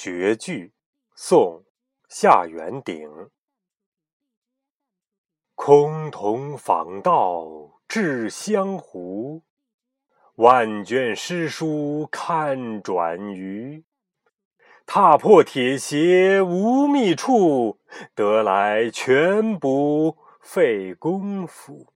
绝句，宋·夏元鼎。空同访道至江湖，万卷诗书看转余。踏破铁鞋无觅处，得来全不费工夫。